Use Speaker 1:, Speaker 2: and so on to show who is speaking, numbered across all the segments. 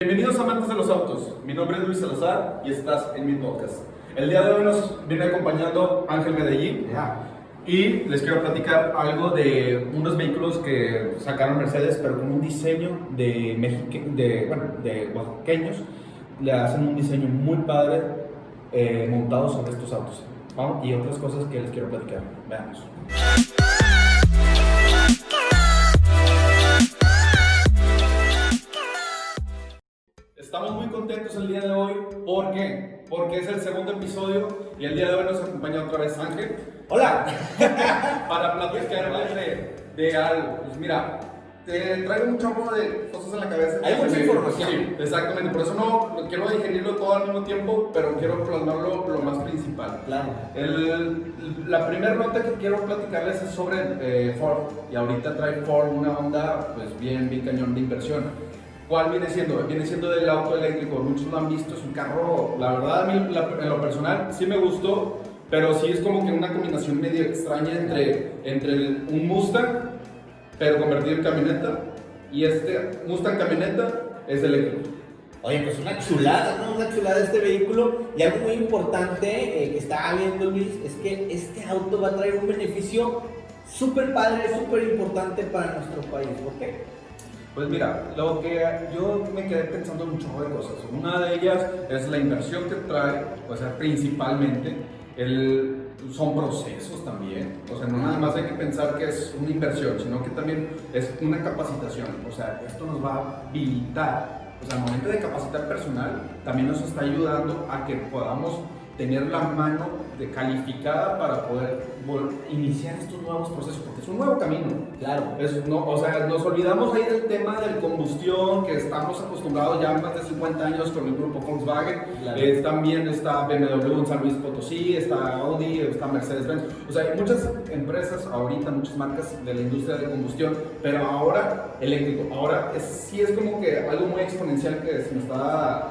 Speaker 1: Bienvenidos amantes de los autos, mi nombre es Luis Salazar y estás en mi podcast. El día de hoy nos viene acompañando Ángel Medellín y les quiero platicar algo de unos vehículos que sacaron Mercedes pero con un diseño de, mexique, de, bueno, de oaxaqueños. Le hacen un diseño muy padre eh, montado sobre estos autos ¿no? y otras cosas que les quiero platicar. Veamos. Estamos muy contentos el día de hoy. ¿Por qué? Porque es el segundo episodio y el día de hoy nos acompaña otra vez Ángel.
Speaker 2: Hola.
Speaker 1: Para platicarles de, de algo. Pues mira, te traigo un chorro de cosas en la cabeza.
Speaker 2: Hay mucha información.
Speaker 1: Sí, exactamente. Por eso no quiero digerirlo todo al mismo tiempo, pero quiero plasmarlo lo más principal.
Speaker 2: Claro.
Speaker 1: El- la primera nota que quiero platicarles es sobre eh, Ford. Y ahorita trae Ford una onda, pues bien, bien cañón de inversión. ¿Cuál viene siendo? Viene siendo del auto eléctrico. Muchos lo han visto. Es un carro, la verdad, a mí en lo personal sí me gustó. Pero sí es como que una combinación medio extraña entre, entre un Mustang, pero convertido en camioneta. Y este Mustang camioneta es eléctrico.
Speaker 2: Oye, pues una chulada, ¿no? Una chulada este vehículo. Y algo muy importante eh, que estaba viendo Luis es que este auto va a traer un beneficio súper padre, súper importante para nuestro país. ¿Por?
Speaker 1: Pues mira, lo que yo me quedé pensando en un cosas. Una de ellas es la inversión que trae, o sea, principalmente, el, son procesos también. O sea, no nada más hay que pensar que es una inversión, sino que también es una capacitación. O sea, esto nos va a habilitar. O sea, al momento de capacitar personal, también nos está ayudando a que podamos tener la mano de calificada para poder iniciar estos nuevos procesos, porque es un nuevo camino.
Speaker 2: Claro.
Speaker 1: Es- no, o sea, nos olvidamos ahí del tema del combustión, que estamos acostumbrados ya más de 50 años con el grupo Volkswagen.
Speaker 2: Claro.
Speaker 1: Eh, también está BMW en San Luis Potosí, está Audi, está Mercedes-Benz. O sea, hay muchas empresas ahorita, muchas marcas de la industria de combustión, pero ahora eléctrico. Ahora es, sí es como que algo muy exponencial que se nos está...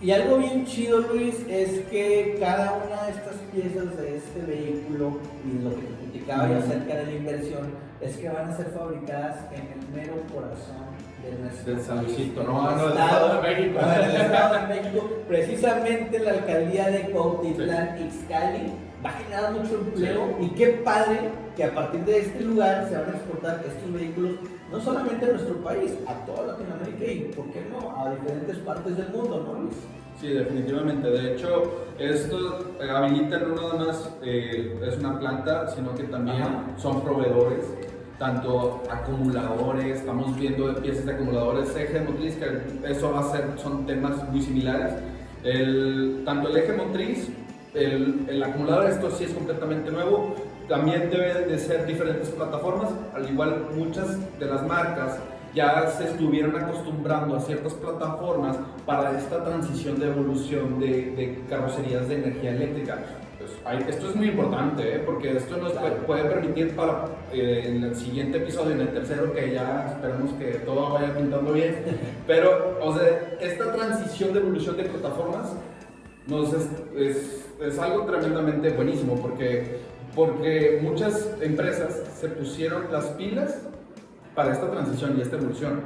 Speaker 2: Y algo bien chido, Luis, es que cada una de estas piezas de este vehículo, y lo que te platicaba yo acerca de la inversión, es que van a ser fabricadas en el mero corazón de nuestro
Speaker 1: Del San Luisito, no, no, del Estado de México.
Speaker 2: en el Estado de México. Precisamente la alcaldía de Cuautitlán, Ixcali, va a generar mucho empleo y qué padre que a partir de este lugar se van a exportar estos vehículos no solamente a nuestro país, a toda Latinoamérica y, ¿por qué no?, a diferentes partes del mundo, ¿no, Luis?
Speaker 1: Sí, definitivamente. De hecho, esto eh, habilita no nada más eh, es una planta, sino que también
Speaker 2: Ajá.
Speaker 1: son proveedores, tanto acumuladores, estamos viendo piezas de acumuladores, eje motriz, que eso va a ser, son temas muy similares. El, tanto el eje motriz, el, el acumulador, esto sí es completamente nuevo, también deben de ser diferentes plataformas, al igual muchas de las marcas ya se estuvieron acostumbrando a ciertas plataformas para esta transición de evolución de, de carrocerías de energía eléctrica. Pues, hay- esto es muy importante, ¿eh? porque esto nos puede, puede permitir para eh, en el siguiente episodio, en el tercero, que ya esperamos que todo vaya pintando bien, pero, o sea, esta transición de evolución de plataformas nos es, es, algo tremendamente buenísimo, porque, porque muchas empresas se pusieron las pilas para esta transición y esta evolución.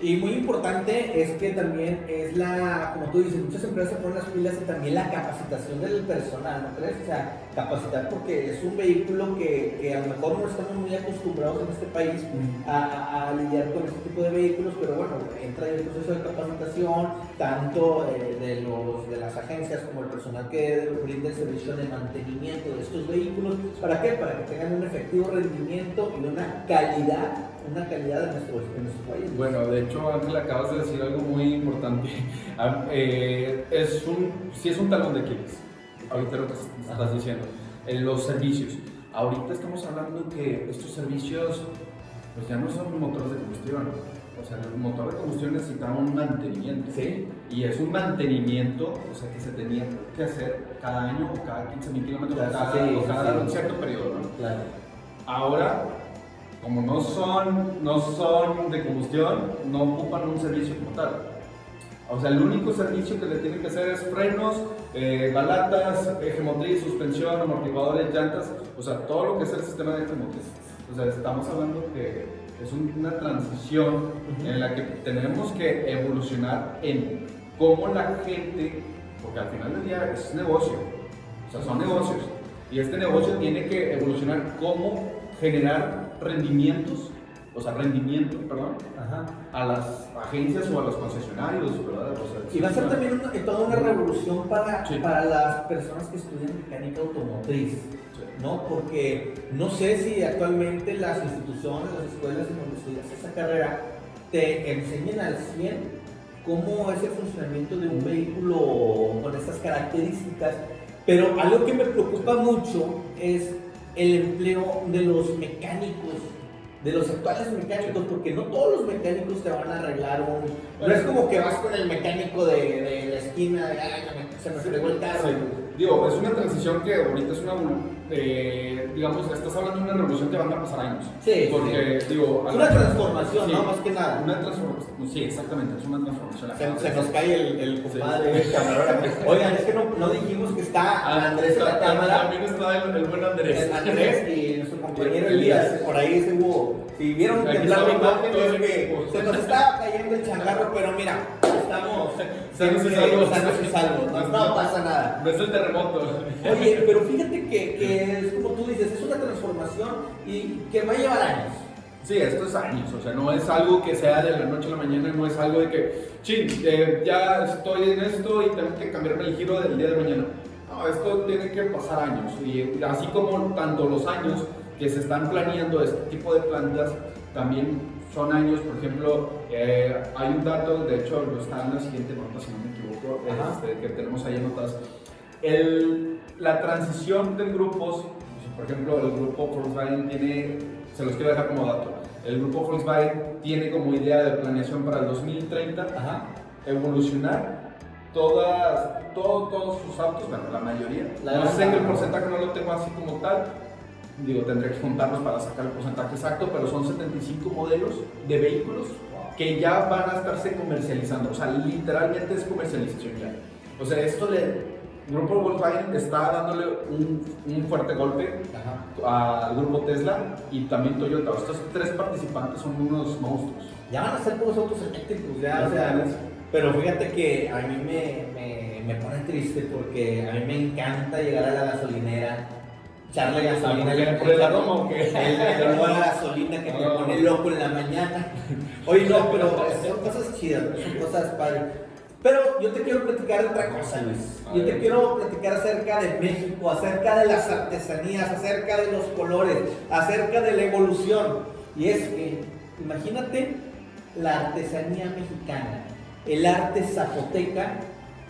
Speaker 2: Y muy importante es que también es la, como tú dices, muchas empresas ponen las pilas y también la capacitación del personal, ¿no crees? O sea, capacitar porque es un vehículo que, que a lo mejor no estamos muy acostumbrados en este país a, a- a lidiar con este tipo de vehículos, pero bueno, entra en el proceso de capacitación, tanto eh, de, los, de las agencias como el personal que brinda el servicio de mantenimiento de estos vehículos. ¿Para qué? Para que tengan un efectivo rendimiento y una calidad, una calidad de nuestro, de nuestro país.
Speaker 1: Bueno, de hecho, Ángel, acabas de decir algo muy importante. Ah, eh, es un, sí es un talón de Aquiles, ahorita lo que estás diciendo. En los servicios. Ahorita estamos hablando que estos servicios pues ya no son motores de combustión. O sea, el motor de combustión necesita un mantenimiento.
Speaker 2: Sí.
Speaker 1: Y es un mantenimiento, o sea, que se tenía que hacer cada año o cada 15 mil kilómetros, o
Speaker 2: Claro,
Speaker 1: cada,
Speaker 2: sí,
Speaker 1: o cada
Speaker 2: sí.
Speaker 1: un cierto periodo, ¿no?
Speaker 2: Claro.
Speaker 1: Ahora, como no son, no son de combustión, no ocupan un servicio como tal. O sea, el único servicio que le tienen que hacer es frenos, eh, balatas, eje motriz, suspensión, amortiguadores, llantas, o sea, todo lo que es el sistema de eje motriz. O sea, estamos hablando que es una transición en la que tenemos que evolucionar en cómo la gente, porque al final del día es negocio, o sea, son negocios, y este negocio tiene que evolucionar cómo generar rendimientos o sea, rendimiento, perdón, a las agencias o a los concesionarios, ¿verdad?
Speaker 2: y va a ser también toda una revolución para, para las personas que estudian mecánica automotriz, ¿no? Porque no sé si actualmente las instituciones, las escuelas en donde estudias esa carrera te enseñan al 100 cómo es el funcionamiento de un vehículo con estas características, pero algo que me preocupa mucho es el empleo de los mecánicos de los actuales mecánicos, porque no todos los mecánicos te van a arreglar un. No es como que vas con el mecánico de, de la esquina, de, se me fregó el carro.
Speaker 1: Digo, es una transición que ahorita es una eh, digamos, estás hablando de una revolución que van a pasar años.
Speaker 2: Sí.
Speaker 1: Porque, digo.
Speaker 2: Una transformación, ¿no? Más que nada.
Speaker 1: Una transformación. Sí, exactamente, es una transformación.
Speaker 2: Se, nos cae el, el compadre, el Oigan, es que no, no, dijimos que está
Speaker 1: ah,
Speaker 2: Andrés en la cámara.
Speaker 1: También está el, el, buen Andrés.
Speaker 2: El Andrés y compañero Elías. Por ahí se hubo. Si vieron que la imagen es que se nos estaba cayendo el changarro, pero mira, estamos
Speaker 1: sanos y
Speaker 2: salvos. No, no pasa nada.
Speaker 1: No es el terremoto.
Speaker 2: Oye, pero fíjate que, que es como tú dices, es una transformación y que va a llevar años.
Speaker 1: Sí, esto es años, o sea, no es algo que sea de la noche a la mañana, no es algo de que, ching, eh, ya estoy en esto y tengo que cambiarme el giro del día de mañana. No, esto tiene que pasar años y así como tanto los años que se están planeando este tipo de plantas, también son años, por ejemplo, eh, hay un dato, de hecho está en la siguiente nota, si no me equivoco, este, que tenemos ahí notas, el, la transición de grupos, por ejemplo, el grupo Volkswagen tiene, se los quiero dejar como dato, el grupo Volkswagen tiene como idea de planeación para el 2030 evolucionar todas, todos sus autos, bueno, la mayoría, no sé el porcentaje, no lo tengo así como tal, digo, tendré que juntarlos para sacar el porcentaje exacto, pero son 75 modelos de vehículos que ya van a estarse comercializando, o sea, literalmente es comercialización ya. O sea, esto le, grupo Volkswagen está dándole un, fuerte golpe al grupo Tesla y también Toyota. Estos tres participantes son unos monstruos.
Speaker 2: Ya van a ser todos autos eléctricos, ya, o sea, pero fíjate que a mí me, me, me, pone triste porque a mí me encanta llegar a la gasolinera, echarle gasolina,
Speaker 1: le pone la roma o qué?
Speaker 2: El olor a gasolina que te pone loco en la mañana. Oye, no, pero son cosas chidas, son cosas padres. Pero yo te quiero platicar otra cosa, Luis. Yo te quiero platicar acerca de México, acerca de las artesanías, acerca de los colores, acerca de la evolución. Y es que, imagínate la artesanía mexicana, el arte zapoteca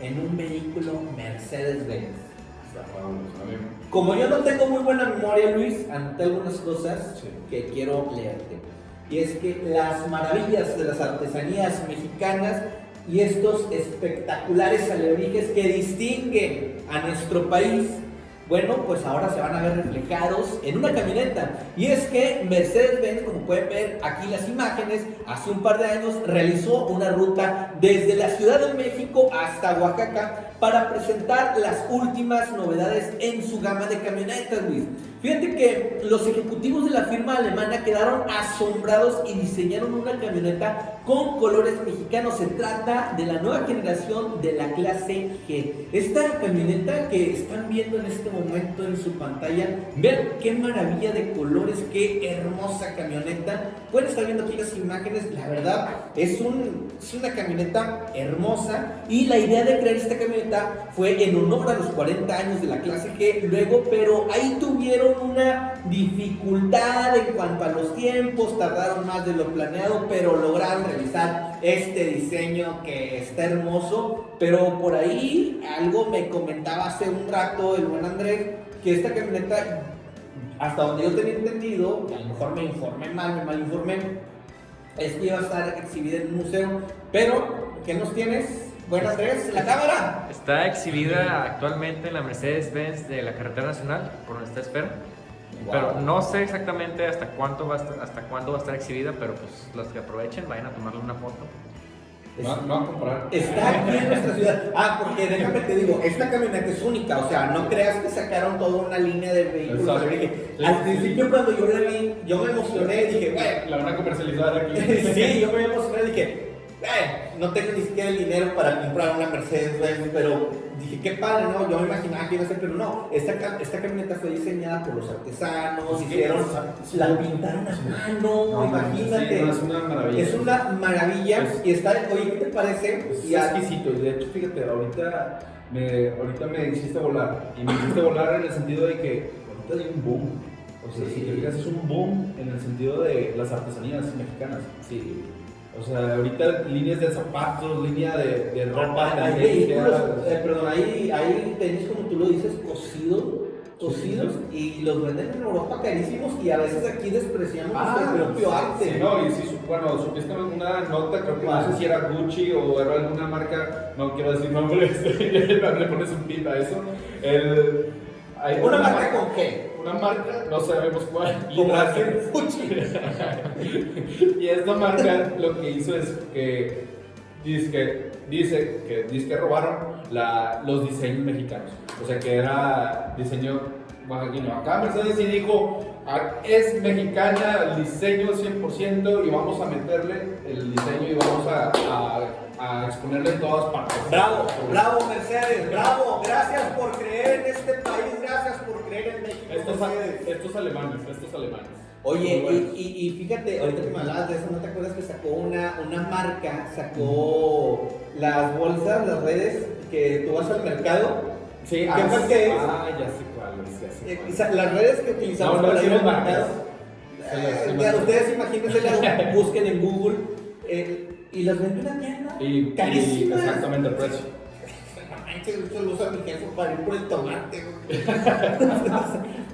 Speaker 2: en un vehículo Mercedes-Benz. Como yo no tengo muy buena memoria, Luis, ante algunas cosas que quiero leerte. Y es que las maravillas de las artesanías mexicanas y estos espectaculares alebrijes que distinguen a nuestro país, bueno, pues ahora se van a ver reflejados en una camioneta. Y es que Mercedes-Benz, como pueden ver aquí las imágenes, hace un par de años realizó una ruta desde la Ciudad de México hasta Oaxaca para presentar las últimas novedades en su gama de camionetas, Luis. Fíjate que los ejecutivos de la firma alemana quedaron asombrados y diseñaron una camioneta con colores mexicanos. Se trata de la nueva generación de la clase G. Esta camioneta que están viendo en este momento en su pantalla, vean qué maravilla de colores, qué hermosa camioneta. Pueden estar viendo aquí las imágenes, la verdad es, un, es una camioneta hermosa y la idea de crear esta camioneta fue en honor a los 40 años de la clase G. Luego, pero ahí tuvieron una dificultad en cuanto a los tiempos, tardaron más de lo planeado, pero lograron realizar este diseño que está hermoso. Pero por ahí algo me comentaba hace un rato el buen Andrés, que esta camioneta, hasta donde yo tenía entendido, a lo mejor me informé mal, me mal informé, es que iba a estar exhibida en un museo, pero ¿qué nos tienes? Buenas Andrés, la cámara.
Speaker 3: Está exhibida actualmente en la Mercedes-Benz de la carretera nacional, por donde está Esfera. Pero no sé exactamente hasta cuánto va a estar, hasta cuándo va a estar exhibida, pero pues los que aprovechen vayan a tomarle una foto.
Speaker 1: No, no a comprar.
Speaker 2: Está aquí en nuestra ciudad. Ah, porque déjame te digo, esta camioneta es única, o sea, no creas que sacaron toda una línea de vehículos.
Speaker 1: Sí,
Speaker 2: al principio cuando yo la vi, yo me emocioné y dije, güey,
Speaker 1: La van a comercializar aquí.
Speaker 2: sí, yo me emocioné y dije, "Eh, no tengo ni siquiera el dinero para comprar una Mercedes Benz, pero dije, qué padre, ¿no? Yo me imaginaba que iba a ser, pero no, esta, esta camioneta fue diseñada por los artesanos,
Speaker 1: Sí,
Speaker 2: hicieron, la pintaron a mano,
Speaker 1: No,
Speaker 2: imagínate.
Speaker 1: no, es una maravilla.
Speaker 2: es una maravilla
Speaker 1: Es-
Speaker 2: y está, oye, ¿qué te parece?
Speaker 1: Es
Speaker 2: Y
Speaker 1: exquisito. y De hecho, fíjate, ahorita me, ahorita me hiciste volar. Y me hiciste volar en el sentido de que ahorita hay un boom. O sea,
Speaker 2: Sí.
Speaker 1: si te fijas, es un boom en el sentido de las artesanías mexicanas.
Speaker 2: Sí.
Speaker 1: O sea, ahorita líneas de zapatos, línea de, de ropa,
Speaker 2: Hay vehículos, eh, perdón, hay, hay tenis como tú lo dices, cosidos, cosidos, y los venden en Europa carísimos y a veces aquí despreciamos nuestro propio arte.
Speaker 1: Ah, sí, no, y si, su- bueno, supiste una nota, creo que no sé si era Gucci o era alguna marca, no quiero decir nombres, le pones un pin a eso. El, hay
Speaker 2: ¿Una marca con qué?
Speaker 1: Una marca, no sabemos cuál.
Speaker 2: Hacer Gucci.
Speaker 1: y esta marca lo que hizo es que dice que, dice que, dice que robaron la- los diseños mexicanos. O sea que era diseño oaxaqueño. Acá Mercedes sí dijo, "Ah, es mexicana, el diseño 100% y vamos a meterle el diseño y vamos a, a- a exponerle en todas partes.
Speaker 2: Bravo, bravo Mercedes, bravo, gracias por creer en este país, gracias por creer en México.
Speaker 1: Estos,
Speaker 2: Mercedes.
Speaker 1: estos alemanes, estos alemanes.
Speaker 2: Oye, y,
Speaker 1: buenos.
Speaker 2: y- y fíjate, ahorita que me hablabas de eso, ¿no te acuerdas que sacó una, una marca, sacó las bolsas, las redes, que tú vas al mercado?
Speaker 1: Sí,
Speaker 2: ¿Qué
Speaker 1: ah,
Speaker 2: que es?
Speaker 1: Ah, ya sé cuál es, ya sé
Speaker 2: Eh,
Speaker 1: cuál.
Speaker 2: las redes que utilizamos
Speaker 1: No, no
Speaker 2: para ir al mercado. eh, ustedes imagínense, busquen en Google eh, y las vende una tienda.
Speaker 1: Y, exactamente el precio.
Speaker 2: No manches, eso lo usa mi jefe para ir por el tomate.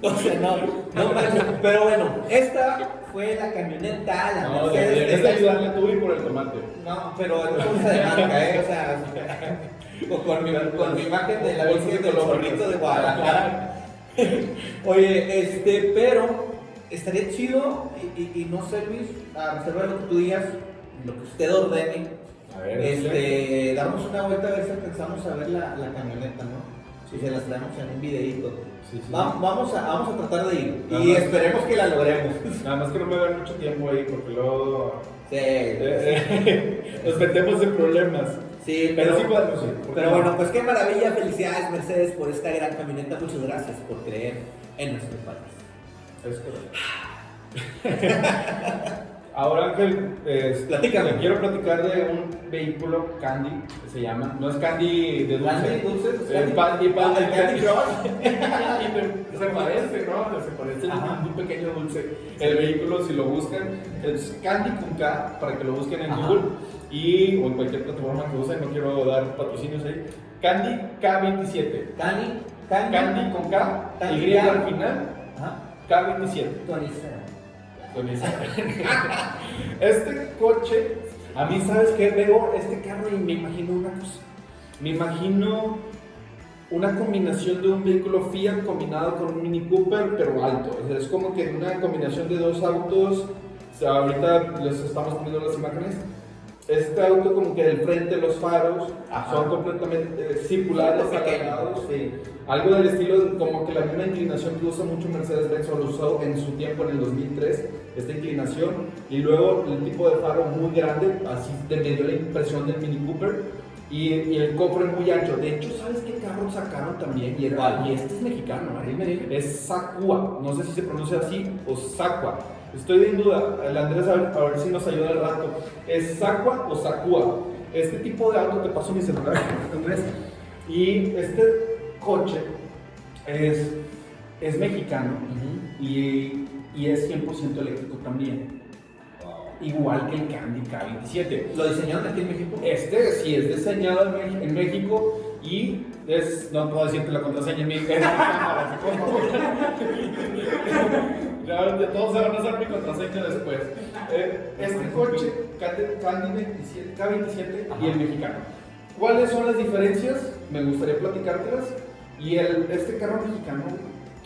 Speaker 2: o sea, no, no manches. Pero bueno, esta fue la camioneta, la
Speaker 1: No,
Speaker 2: Mercedes.
Speaker 1: de ayudarle tú y por el tomate.
Speaker 2: No, pero es bolsa de marca, ¿eh? O sea, con, con mi, con mi imagen de la Virgen
Speaker 1: de
Speaker 2: del
Speaker 1: color.
Speaker 2: Zorrito de Guadalajara. Oye, este, pero estaría chido, y, y- y no sé, Luis, a reserva lo que tú digas, lo que usted ordene,
Speaker 1: A ver,
Speaker 2: este, damos una vuelta a ver si alcanzamos a ver la, la camioneta, ¿no? Si se las traemos en un videíto.
Speaker 1: Sí, sí.
Speaker 2: Va- vamos, a, vamos a tratar de ir,
Speaker 1: Nada
Speaker 2: y esperemos que la logremos.
Speaker 1: Nada más que no me den mucho tiempo ahí porque luego
Speaker 2: Sí,
Speaker 1: eh, nos metemos en problemas.
Speaker 2: sí,
Speaker 1: Pero
Speaker 2: pero,
Speaker 1: sí podemos ir. ¿por qué
Speaker 2: Pero
Speaker 1: no?
Speaker 2: bueno, pues qué maravilla, felicidades Mercedes por esta gran camioneta, muchas gracias por creer en nuestro país.
Speaker 1: Es correcto. Ahora Ángel, eh,
Speaker 2: Platícame.
Speaker 1: quiero platicar de un vehículo Candy, que se llama, no es Candy de dulce.
Speaker 2: Candy, dulces,
Speaker 1: Eh,
Speaker 2: Candy.
Speaker 1: Candy,
Speaker 2: Ah,
Speaker 1: Candy,
Speaker 2: Candy Crush.
Speaker 1: se parece, ¿no? Se parece
Speaker 2: Ajá.
Speaker 1: un, pequeño dulce. El vehículo, si lo buscan, es Candy con K, para que lo busquen en
Speaker 2: Ajá.
Speaker 1: Google y o en cualquier plataforma que usen, no quiero dar patrocinios ahí. Candy K27.
Speaker 2: Candy, Candy,
Speaker 1: Candy con K,
Speaker 2: Candy
Speaker 1: Y al final,
Speaker 2: Ajá.
Speaker 1: K27. Con esa. este coche, a mí, ¿sabes qué? Veo este carro y me imagino una cosa. Me imagino una combinación de un vehículo Fiat combinado con un Mini Cooper, pero alto. O es como que una combinación de dos autos. O sea, ahorita les estamos poniendo las imágenes. Este auto como que del frente los faros
Speaker 2: Ajá.
Speaker 1: son completamente eh, circulares, alargados.
Speaker 2: sí.
Speaker 1: Algo del estilo, como que la misma inclinación que usa mucho Mercedes-Benz o lo usó en su tiempo en el 2003, esta inclinación, y luego el tipo de faro muy grande, así te me dio la impresión del Mini Cooper, y, y el cofre muy ancho. De hecho, ¿sabes qué carro sacaron también? Y, era- y este es mexicano, ¿eh? Es Sacua, no sé si se pronuncia así o Sacua. Estoy en duda, el Andrés a ver, a ver si nos ayuda al rato. ¿Es Sacua o Sacua? Este tipo de auto, te paso mi celular, Andrés. Y este coche es, es mexicano y, y es 100% eléctrico también. Igual que el Candy K27.
Speaker 2: ¿Lo diseñaron aquí en México?
Speaker 1: Este sí es diseñado en, en México y es, no puedo decirte la contraseña en mi, Ya, todos se van a hacer mi contraseña después. Eh, este coche, Candy Candy 27, K27 y el mexicano. ¿Cuáles son las diferencias? Me gustaría platicártelas. Y el, este carro mexicano,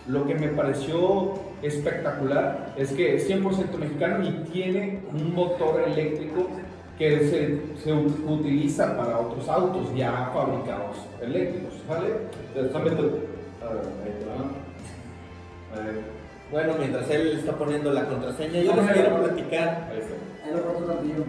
Speaker 1: lo que me pareció espectacular es que es 100% mexicano y tiene un motor eléctrico que se, se utiliza para otros autos ya fabricados eléctricos, ¿vale? Déjame
Speaker 2: Bueno, mientras él está poniendo la contraseña, yo les quiero platicar.
Speaker 1: ahí está.
Speaker 4: Ahí lo tantillo.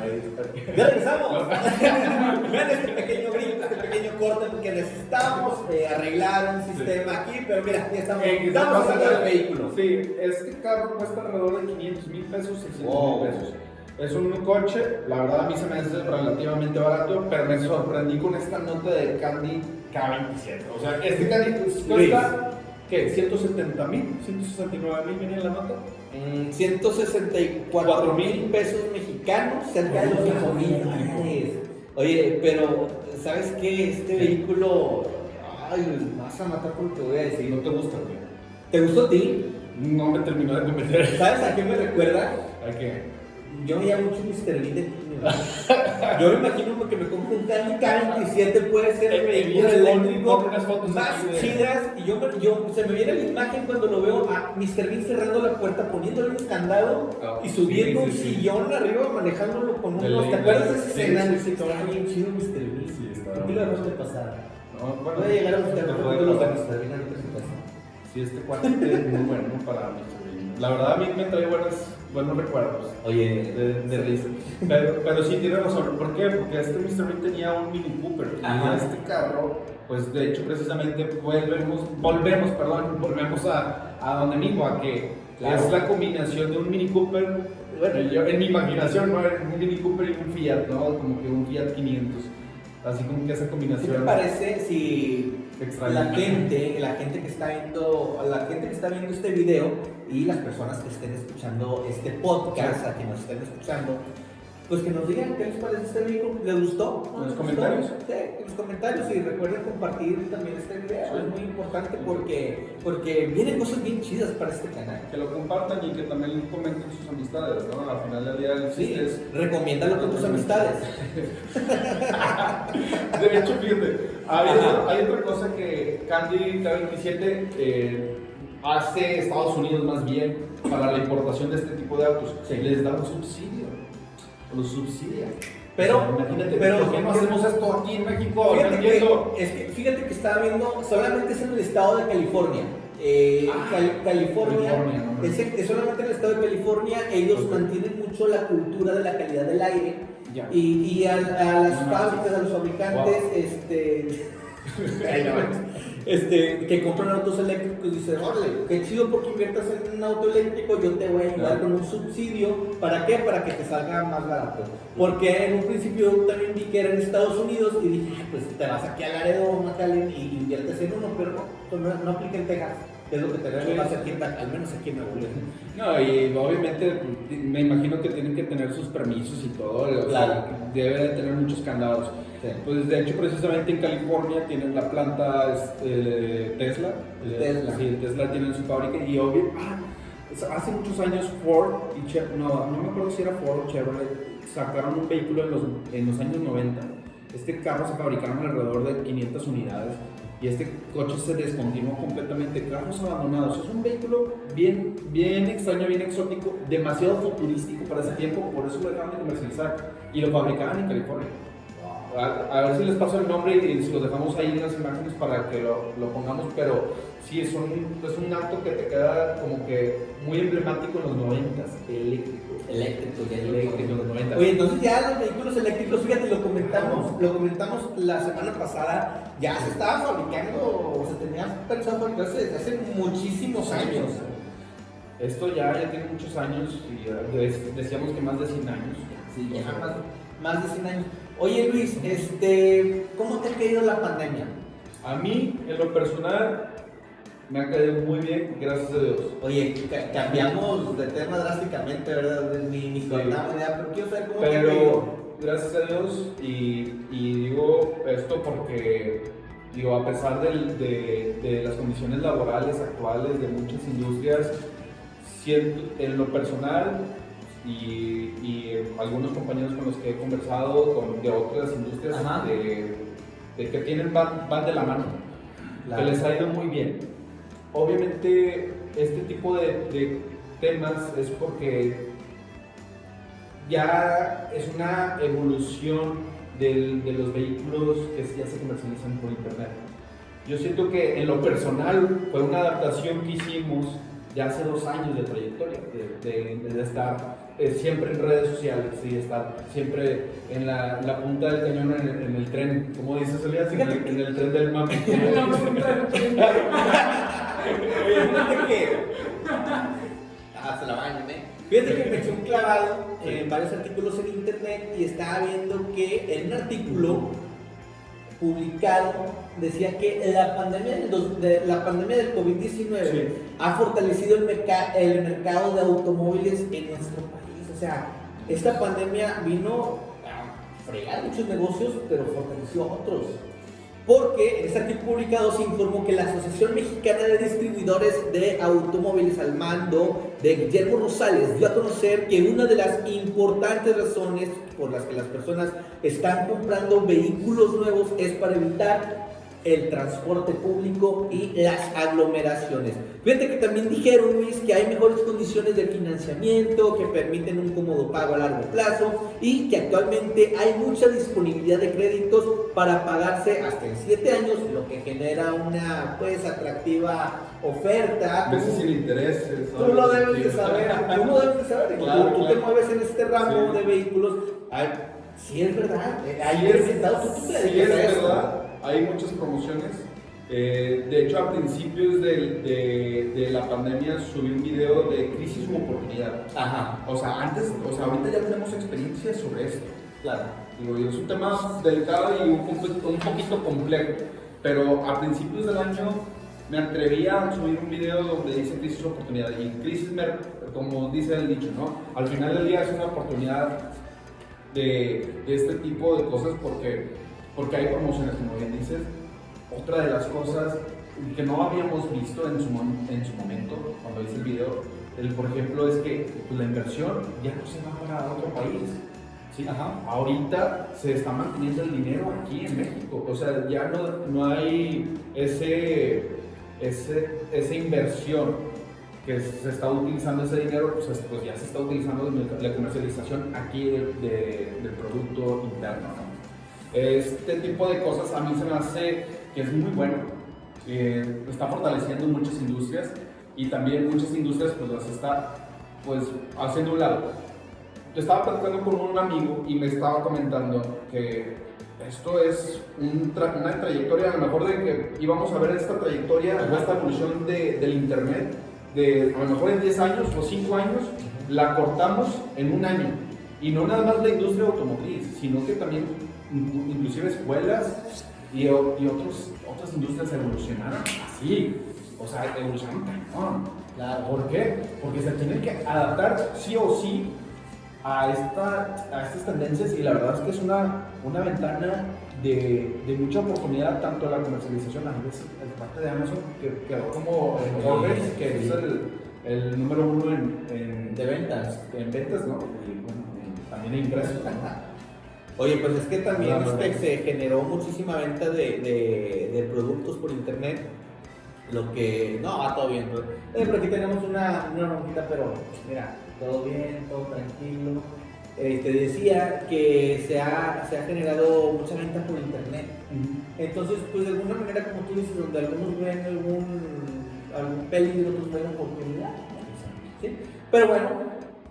Speaker 1: Ahí está.
Speaker 2: ¡Ya regresamos! Vean este pequeño grito, este pequeño corte, porque necesitamos eh, arreglar un sistema aquí, pero mira, ya estamos,
Speaker 1: Eh,
Speaker 2: estamos hablando del vehículo.
Speaker 1: Sí, este carro cuesta alrededor de 500 mil pesos, 600
Speaker 2: Wow.
Speaker 1: mil pesos. Es un coche, la verdad a mí se me hace relativamente barato, pero me sorprendí con esta nota de Candy K27. O sea, este Candy pues, cuesta, ¿qué? 170 mil, 169 mil en la nota.
Speaker 2: Mm, 164 mil pesos mexicanos, cerca de los 5 mil dólares. Oye, pero ¿sabes qué? Este vehículo. Ay, me vas a matar por lo que voy a decir.
Speaker 1: no te gusta, güey.
Speaker 2: ¿Te gustó a ti?
Speaker 1: No me terminó de convencer.
Speaker 2: ¿Sabes a qué me recuerda?
Speaker 1: Hay que.
Speaker 2: Yo llamo mucho Mr. Bean de. Yo me imagino porque me compro un Candy K27, puede ser
Speaker 1: Eh,
Speaker 2: vehículo
Speaker 1: eh,
Speaker 2: eléctrico más chidas. Y yo, yo, se me viene la imagen cuando lo veo a Mr. Bean cerrando la puerta, poniéndole un candado
Speaker 1: Ah,
Speaker 2: y subiendo un sillón arriba, manejándolo con unos. ¿Te acuerdas de esa
Speaker 1: sí,
Speaker 2: escena?
Speaker 1: sí,
Speaker 2: estaba bien chido Mr. Bean.
Speaker 1: Sí, está
Speaker 2: ¿Por qué lo dejaste pasar?
Speaker 1: No, bueno,
Speaker 2: Voy a llegar a buscar
Speaker 1: te
Speaker 2: los de. Mr. Bean casa.
Speaker 1: Sí, este cuate es muy bueno para mí. La verdad a mí me trae buenos, buenos recuerdos.
Speaker 2: Oye,
Speaker 1: de, de risa. Pero, pero sí tiene razón. ¿Por qué? Porque este Mr. Bean tenía un Mini Cooper.
Speaker 2: Ajá.
Speaker 1: Y este carro, pues de hecho, precisamente volvemos, volvemos, perdón, volvemos a, a donde mismo, a que
Speaker 2: Claro.
Speaker 1: es la combinación de un Mini Cooper. Bueno, yo en mi imaginación, ¿no? Un Mini Cooper y un Fiat, ¿no? Como que un Fiat 500. Así como que esa
Speaker 2: ¿qué
Speaker 1: combinación.
Speaker 2: te parece si. La gente, la gente que está viendo, la gente que está viendo este video y las personas que estén escuchando este podcast, a que nos estén escuchando, pues que nos digan qué les parece este vehículo, ¿les gustó?
Speaker 1: En los
Speaker 2: ¿Les
Speaker 1: comentarios.
Speaker 2: Sí, en los comentarios y recuerden compartir también este video,
Speaker 1: Sí.
Speaker 2: es muy importante porque, porque vienen cosas bien chidas para este canal.
Speaker 1: Que lo compartan y que también comenten sus amistades, ¿no? Al final del día
Speaker 2: Sí,
Speaker 1: es
Speaker 2: recomiéndalo con tus amistades.
Speaker 1: De hecho, fíjate, hay,
Speaker 2: Ajá.
Speaker 1: hay otra cosa que Candy K27 eh, hace Estados Unidos más bien para la importación de este tipo de autos. Les da un subsidio. Los subsidia.
Speaker 2: Pero-
Speaker 1: imagínate,
Speaker 2: pero-
Speaker 1: ¿por qué no hacemos esto aquí en México?
Speaker 2: Fíjate que, es que, fíjate que estaba viendo, solamente es en el estado de California. Eh,
Speaker 1: Ah,
Speaker 2: Cal- California,
Speaker 1: California, no, no.
Speaker 2: es, es solamente en el estado de California, ellos
Speaker 1: Ok.
Speaker 2: mantienen mucho la cultura de la calidad del aire
Speaker 1: Ya.
Speaker 2: y, y a, a las
Speaker 1: No,
Speaker 2: fábricas, a los fabricantes,
Speaker 1: Wow.
Speaker 2: este, este, que compran autos eléctricos, dicen, órale, qué chido porque inviertas en un auto eléctrico, yo te voy a ayudar
Speaker 1: Claro.
Speaker 2: con un subsidio, ¿para qué? Para que te salga más barato. Porque en un principio también vi que era en Estados Unidos y dije, "Ay, pues te vas aquí a Laredo, McAllen y inviertes en uno, pero no, no, no aplica en Texas, que es lo que tenemos
Speaker 1: Sí.
Speaker 2: más aquí, al menos aquí en León.
Speaker 1: No, y obviamente me imagino que tienen que tener sus permisos y todo. o sea,
Speaker 2: Claro.
Speaker 1: debe de tener muchos candados.
Speaker 2: Sí.
Speaker 1: Pues de hecho, precisamente en California tienen la planta este, Tesla. Eh,
Speaker 2: Tesla.
Speaker 1: Sí, Tesla tiene su fábrica y obvio. ah, hace muchos años Ford y Chevrolet, no, no me acuerdo si era Ford o Chevrolet, sacaron un vehículo en los, en los años 90. Este carro se fabricaron alrededor de 500 unidades y este coche se descontinuó completamente. Carros abandonados. Es un vehículo bien, bien extraño, bien exótico, demasiado futurístico para ese tiempo, por eso lo dejaron de comercializar y lo fabricaban en California. A, ver si les paso el nombre y si lo dejamos ahí en las imágenes para que lo, lo pongamos, pero sí, es un, es un acto que te queda como que muy emblemático en los 90 eléctrico.
Speaker 2: Eléctrico, ya
Speaker 1: Eléctrico en los 90
Speaker 2: Oye, entonces ya los vehículos eléctricos, fíjate, lo comentamos, lo comentamos la semana pasada, ya se estaba fabricando, o se tenía pensado fabricarse desde hace muchísimos años.
Speaker 1: Esto ya, ya tiene muchos años y decíamos que más de 100 años.
Speaker 2: Sí, ya más, más de 100 años. Oye Luis, este, ¿cómo te ha caído la pandemia?
Speaker 1: A mí, en lo personal, me ha caído muy bien, gracias a Dios.
Speaker 2: Oye, ca- cambiamos de tema drásticamente, ¿verdad? Ni, ni con
Speaker 1: Sí.
Speaker 2: nada, idea, pero quiero saber cómo te.
Speaker 1: Pero gracias a Dios y, y digo esto porque digo a pesar del- de, de las condiciones laborales actuales de muchas industrias siento en lo personal y, y algunos compañeros con los que he conversado con, de otras industrias de, de que tienen van, van de la mano
Speaker 2: Claro.
Speaker 1: que les ha ido muy bien. Obviamente, este tipo de, de temas es porque ya es una evolución del- de los vehículos que ya se comercializan por internet. Yo siento que en lo personal fue una adaptación que hicimos ya hace dos años de trayectoria, de, de- de estar eh, siempre en redes sociales y estar siempre en la, la punta del cañón en el, en el tren, como dices Elías, en el, en el tren del mame.
Speaker 2: Oye, fíjate que. Se la bañan, ¿eh? Fíjate que me eché un clavado en varios artículos en internet y estaba viendo que en un artículo publicado decía que la pandemia del, de- la pandemia del COVID-19
Speaker 1: Sí.
Speaker 2: ha fortalecido el, merca- el mercado de automóviles en nuestro país. O sea, esta pandemia vino a fregar muchos negocios, pero fortaleció otros. Porque en este artículo publicado se informó que la Asociación Mexicana de Distribuidores de Automóviles al mando de Guillermo Rosales dio a conocer que una de las importantes razones por las que las personas están comprando vehículos nuevos es para evitar el transporte público y las aglomeraciones. Fíjate que también dijeron, Luis, que hay mejores condiciones de financiamiento, que permiten un cómodo pago a largo plazo y que actualmente hay mucha disponibilidad de créditos para pagarse hasta en 7 años, lo que genera una pues atractiva oferta.
Speaker 1: Meses sin intereses.
Speaker 2: Tú lo debes de saber, tú lo debes de saber,
Speaker 1: Claro,
Speaker 2: tú, te
Speaker 1: claro.
Speaker 2: mueves en este ramo
Speaker 1: Sí.
Speaker 2: de vehículos. Sí es verdad, eh, hay
Speaker 1: Sí es-
Speaker 2: presentado, tú, tú te
Speaker 1: sí es verdad, hay muchas promociones. Eh, de hecho, a principios del- de, de la pandemia subí un video de crisis u oportunidad.
Speaker 2: Ajá,
Speaker 1: O sea, antes, o sea, ahorita ya tenemos experiencia sobre esto.
Speaker 2: claro.
Speaker 1: Digo, es un tema delicado y un un poquito complejo, pero a principios del año me atreví a subir un video donde dice crisis u oportunidad. Y crisis, me- como dice el dicho, ¿no? Al final del día es una oportunidad de, de este tipo de cosas porque, porque hay promociones, como bien dices. Otra de las cosas que no habíamos visto en su, en su momento, cuando hice el video, el, por ejemplo, es que pues, la inversión ya no se va para otro país. ¿sí? Ahorita se está manteniendo el dinero aquí en México. O sea, ya no, no hay ese, ese, esa inversión que se está utilizando ese dinero, pues, es- pues ya se está utilizando la comercialización aquí de- del producto interno. ¿no? Este tipo de cosas a mí se me hace que es muy bueno, que está fortaleciendo muchas industrias y también muchas industrias pues las está pues haciendo un lado. Yo estaba platicando con un amigo y me estaba comentando que esto es un tra- una trayectoria, a lo mejor de que íbamos a ver esta trayectoria esta evolución de- del Internet, de a lo mejor en 10 años o 5 años, la cortamos en un año. Y no nada más la industria automotriz, sino que también inclusive escuelas y, otros, otras industrias evolucionaron así. O sea, evolucionaron cañón. ¿Por qué? Porque se tienen que adaptar sí o sí a, esta, a estas tendencias y la verdad es que es una, una ventana de, de mucha oportunidad tanto la comercialización a veces parte de Amazon que quedó como
Speaker 2: Sí,
Speaker 1: Forbes, que
Speaker 2: sí.
Speaker 1: es el, el número uno en, en,
Speaker 2: De ventas.
Speaker 1: en ventas, ¿no? Y bueno, también en ingresos.
Speaker 2: Oye, pues es que también este, se generó muchísima venta de, de- de productos por internet. Lo que. No, va todo bien. pues. Eh, por aquí tenemos una, una bronquita, pero mira, todo bien, todo tranquilo. Eh, te decía que se ha, se ha generado mucha venta por internet. Entonces, pues de alguna manera, como tú dices, donde algunos ven algún, algún peligro, otros ven oportunidad. ¿sí? Pero bueno,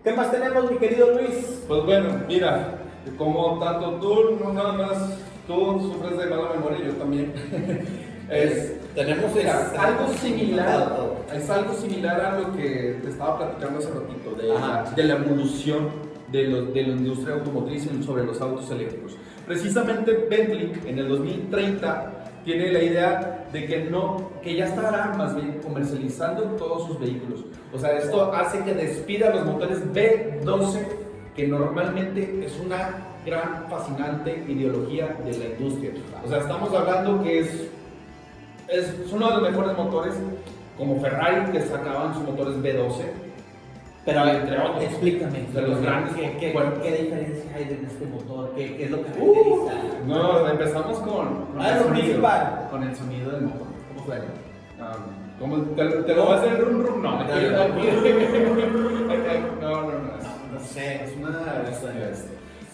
Speaker 2: ¿qué más tenemos, mi querido Luis?
Speaker 1: Pues bueno, mira, como tanto tú, no nada más tú sufres de mala memoria, yo también. es,
Speaker 2: tenemos
Speaker 1: es algo similar, es algo similar a lo que te estaba platicando hace ratito, de, la, de la evolución de, los- de la industria automotriz sobre los autos eléctricos. Precisamente Bentley en el 2030 tiene la idea de que no, que ya estará más bien comercializando todos sus vehículos. O sea, esto hace que despida los motores B12, que normalmente es una gran fascinante ideología de la industria. O sea, estamos hablando que es, es uno de los mejores motores, como Ferrari, que sacaban sus motores B12.
Speaker 2: Pero
Speaker 1: Entre otros.
Speaker 2: explícame.
Speaker 1: De los grandes.
Speaker 2: ¿Qué, qué,
Speaker 1: Bueno.
Speaker 2: qué diferencia hay de este motor? ¿Qué, qué es lo que
Speaker 1: Uh,
Speaker 2: caracteriza?
Speaker 1: no, empezamos con, con
Speaker 2: Ah,
Speaker 1: el sonido. Con el sonido del motor. ¿Cómo suena? Ah, ¿cómo te, te lo va a hacer rum rum? No,
Speaker 2: No, no.
Speaker 1: no, no,
Speaker 2: sé.
Speaker 1: Es una. es-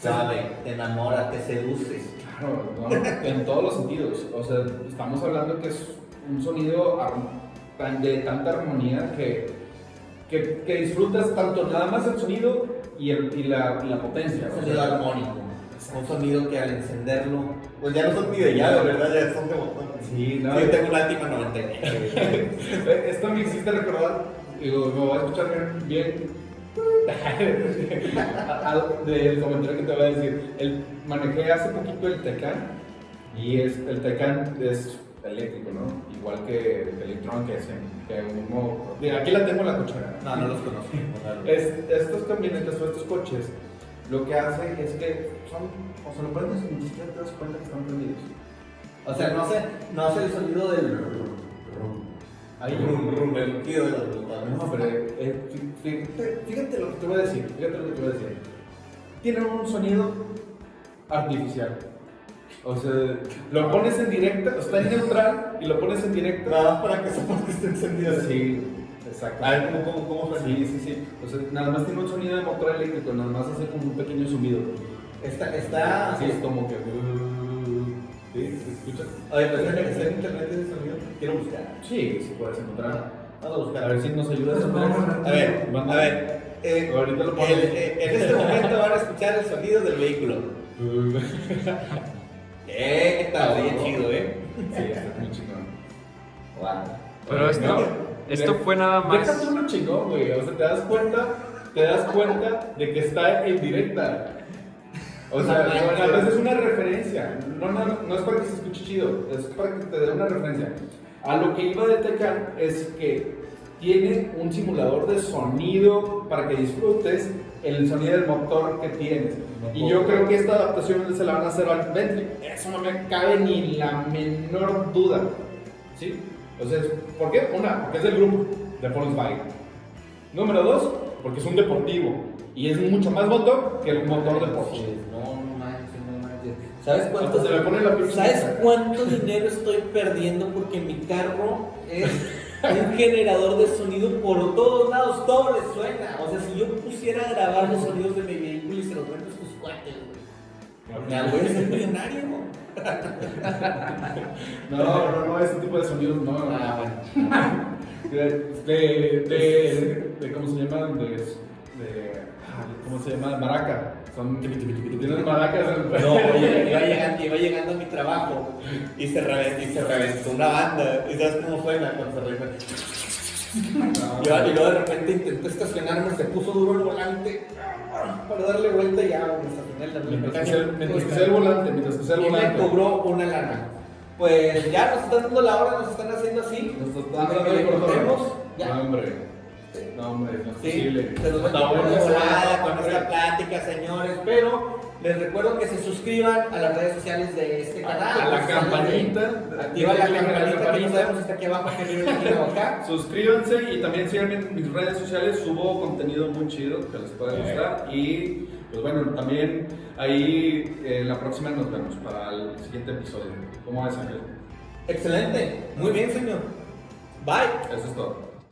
Speaker 2: Sabe, te enamora, te seduces.
Speaker 1: Claro, ¿no? en todos los sentidos. O sea, estamos hablando que es un sonido de tanta armonía que, que, que disfrutas tanto nada más el sonido y, el, y, la, y la potencia.
Speaker 2: Un sonido armónico. Un sonido que al encenderlo, pues ya no son ni de llave, ¿verdad? Ya son de botón.
Speaker 1: Sí, no,
Speaker 2: Yo tengo una Altima 99.
Speaker 1: Esto me hiciste recordar, digo, me voy a escuchar bien, bien del comentario que te voy a decir. El, manejé hace poquito el Tecán y es, el Tecán es eléctrico, ¿no? Igual que el Electron que es en, que uno, mira, aquí la tengo en la cochera.
Speaker 2: No, no los conozco.
Speaker 1: Es, estos camionetas o estos coches, lo que hacen es que son, o sea, lo prendes y ni siquiera te das cuenta que están prendidos.
Speaker 2: O sea, no hace, no hace el sonido del.
Speaker 1: Ahí.
Speaker 2: Rum, rum, el ruido de los botones.
Speaker 1: No, pero eh, fí- fíjate, fíjate lo que te voy a decir, fíjate lo que te voy a decir. Tiene un sonido artificial. O sea, lo pones en directa, está en neutral y lo pones en directa.
Speaker 2: Nada más para que sepas que esté encendido.
Speaker 1: Sí, exacto.
Speaker 2: A ver, ¿cómo, cómo, cómo?
Speaker 1: Sí, sí, sí. O sea, nada más tiene un sonido de motor eléctrico, nada más hace como un pequeño zumbido.
Speaker 2: Está, está.
Speaker 1: Así es como que. ¿Sí? ¿Se escucha?
Speaker 2: Oye, pues déjame que está en internet ese sonido. Quiero buscar.
Speaker 1: Sí, sí puedes encontrar.
Speaker 2: Vamos a buscar.
Speaker 1: A ver si nos ayudas
Speaker 2: A ver, a ver. eh,
Speaker 1: Ahorita lo
Speaker 2: el- eh, en este momento van a escuchar el sonido del vehículo. Eh, ¿qué tal? Bien chido, ¿eh?
Speaker 1: Sí, está muy chingón.
Speaker 2: Wow.
Speaker 3: Pero esto, esto fue nada más.
Speaker 1: Déjate uno chingón, güey. O sea, te das cuenta, te das cuenta de que está en directa. O sea, a veces es una referencia. No, no, no es para que se escuche chido, es para que te dé una referencia. A lo que iba de Tecan es que tiene un simulador de sonido para que disfrutes el sonido del motor que tienes. Y yo creo que esta adaptación se la van a hacer al Bentley. Eso no me cabe ni la menor duda. ¿Sí? Entonces, ¿por qué? Una, porque es del grupo de Volkswagen. Número dos, porque es un deportivo. Y es mucho más motor que el motor de Porsche.
Speaker 2: ¿Sabes cuánto,
Speaker 1: se le pone la
Speaker 2: ¿Sabes cuánto dinero estoy perdiendo? Porque mi carro es un generador de sonido por todos lados, todo le suena. O sea, si yo pusiera a grabar los sonidos de mi vehículo y se los vendo a tus cuates, güey. Me voy a ser millonario, ¿no?
Speaker 1: No, no, no, ese tipo de sonidos no. no.
Speaker 2: Ah, bueno.
Speaker 1: De, de, de, de- ¿cómo se llama? De, ¿cómo se llama? Maraca. Son, tienen maracas.
Speaker 2: No, oye, llegando, iba llegando a mi trabajo y se, reventó, y se reventó una banda. ¿Y sabes cómo suena cuando se reventó? Y luego- de repente intenté estacionarme, se puso duro el volante para darle vuelta y ya me estacioné la
Speaker 1: Mientras que sea el- mientras que sea el volante,
Speaker 2: Y me
Speaker 1: volante.
Speaker 2: cobró una lana. Pues ya nos están dando la hora, nos están haciendo así.
Speaker 1: Nos está
Speaker 2: Que
Speaker 1: dando
Speaker 2: ya.
Speaker 1: Hombre. No, hombre, no es
Speaker 2: Sí,
Speaker 1: posible.
Speaker 2: se nos va
Speaker 1: No,
Speaker 2: a volada
Speaker 1: a
Speaker 2: con esta plática, señores. Pero les recuerdo que se suscriban a las redes sociales de este canal.
Speaker 1: A la campanita.
Speaker 2: Activa la campanita que no sabemos está aquí abajo, que viene aquí o acá.
Speaker 1: Suscríbanse y también síganme en mis redes sociales. Subo contenido muy chido que les puede gustar. Y pues bueno, también ahí eh, la próxima nos vemos para el siguiente episodio. ¿Cómo ves, Ángel?
Speaker 2: Excelente. Muy bien, señor. Bye.
Speaker 1: Eso es todo.